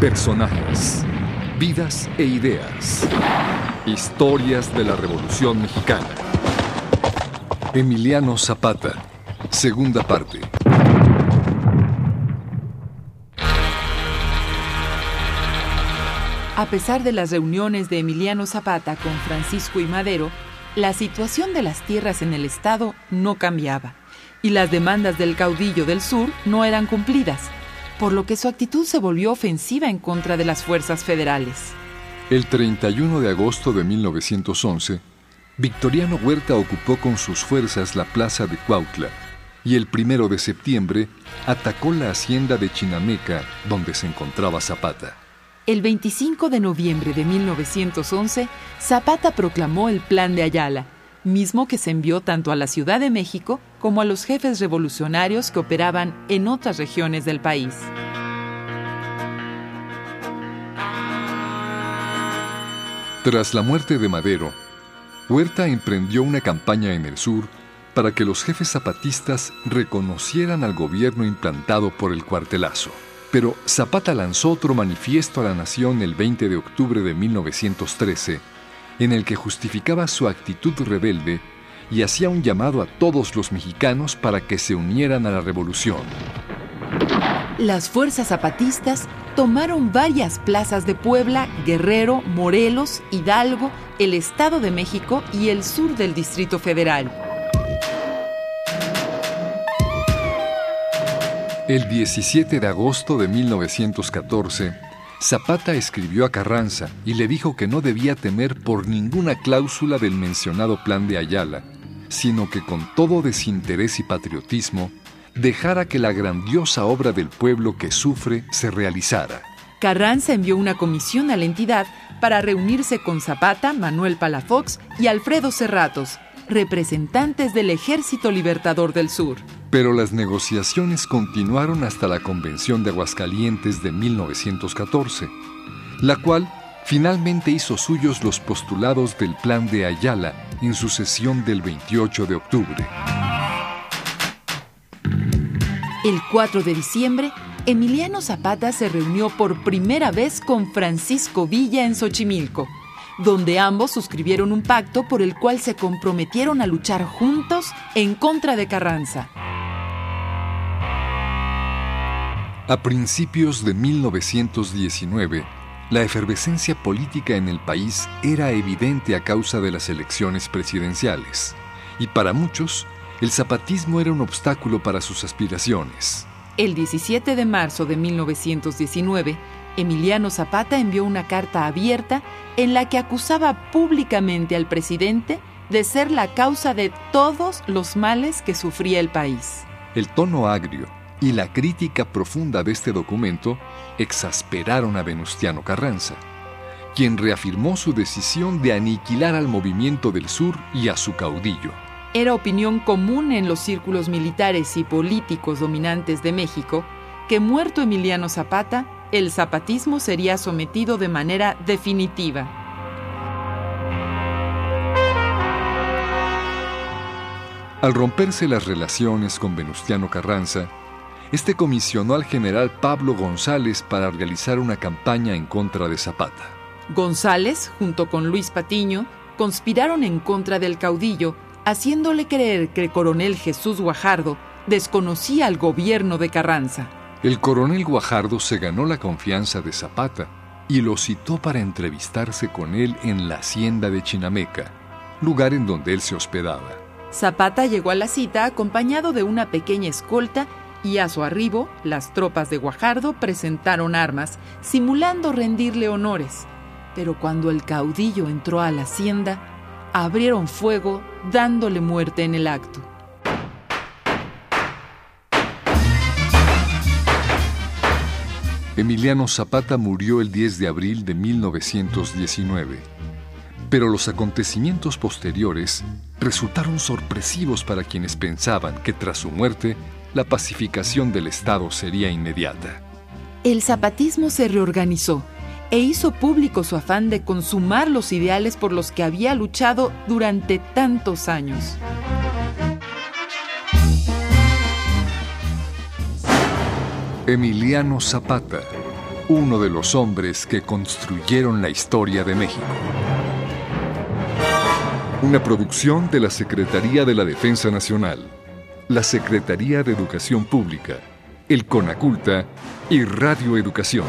Personajes, vidas e ideas. Historias de la Revolución Mexicana. Emiliano Zapata, segunda parte. A pesar de las reuniones de Emiliano Zapata con Francisco y Madero, la situación de las tierras en el estado no cambiaba y las demandas del caudillo del sur no eran cumplidas, por lo que su actitud se volvió ofensiva en contra de las fuerzas federales. El 31 de agosto de 1911, Victoriano Huerta ocupó con sus fuerzas la plaza de Cuautla y el 1 de septiembre atacó la hacienda de Chinameca donde se encontraba Zapata. El 25 de noviembre de 1911, Zapata proclamó el Plan de Ayala, mismo que se envió tanto a la Ciudad de México como a los jefes revolucionarios que operaban en otras regiones del país. Tras la muerte de Madero, Huerta emprendió una campaña en el sur para que los jefes zapatistas reconocieran al gobierno implantado por el cuartelazo. Pero Zapata lanzó otro manifiesto a la nación el 20 de octubre de 1913, en el que justificaba su actitud rebelde y hacía un llamado a todos los mexicanos para que se unieran a la revolución. Las fuerzas zapatistas tomaron varias plazas de Puebla, Guerrero, Morelos, Hidalgo, el Estado de México y el sur del Distrito Federal. El 17 de agosto de 1914, Zapata escribió a Carranza y le dijo que no debía temer por ninguna cláusula del mencionado plan de Ayala, sino que con todo desinterés y patriotismo dejara que la grandiosa obra del pueblo que sufre se realizara. Carranza envió una comisión a la entidad para reunirse con Zapata, Manuel Palafox y Alfredo Cerratos, representantes del Ejército Libertador del Sur. Pero las negociaciones continuaron hasta la Convención de Aguascalientes de 1914, la cual finalmente hizo suyos los postulados del Plan de Ayala en su sesión del 28 de octubre. El 4 de diciembre, Emiliano Zapata se reunió por primera vez con Francisco Villa en Xochimilco donde ambos suscribieron un pacto por el cual se comprometieron a luchar juntos en contra de Carranza. A principios de 1919, la efervescencia política en el país era evidente a causa de las elecciones presidenciales, y para muchos, el zapatismo era un obstáculo para sus aspiraciones. El 17 de marzo de 1919, Emiliano Zapata envió una carta abierta en la que acusaba públicamente al presidente de ser la causa de todos los males que sufría el país. El tono agrio y la crítica profunda de este documento exasperaron a Venustiano Carranza, quien reafirmó su decisión de aniquilar al movimiento del sur y a su caudillo. Era opinión común en los círculos militares y políticos dominantes de México que muerto Emiliano Zapata, el zapatismo sería sometido de manera definitiva. Al romperse las relaciones con Venustiano Carranza, este comisionó al general Pablo González para realizar una campaña en contra de Zapata. González, junto con Luis Patiño, conspiraron en contra del caudillo, haciéndole creer que el coronel Jesús Guajardo desconocía al gobierno de Carranza. El coronel Guajardo se ganó la confianza de Zapata y lo citó para entrevistarse con él en la hacienda de Chinameca, lugar en donde él se hospedaba. Zapata llegó a la cita acompañado de una pequeña escolta y a su arribo las tropas de Guajardo presentaron armas, simulando rendirle honores. Pero cuando el caudillo entró a la hacienda, abrieron fuego dándole muerte en el acto. Emiliano Zapata murió el 10 de abril de 1919, pero los acontecimientos posteriores resultaron sorpresivos para quienes pensaban que tras su muerte la pacificación del Estado sería inmediata. El zapatismo se reorganizó e hizo público su afán de consumar los ideales por los que había luchado durante tantos años. Emiliano Zapata, uno de los hombres que construyeron la historia de México. Una producción de la Secretaría de la Defensa Nacional, la Secretaría de Educación Pública, el CONACULTA y Radio Educación.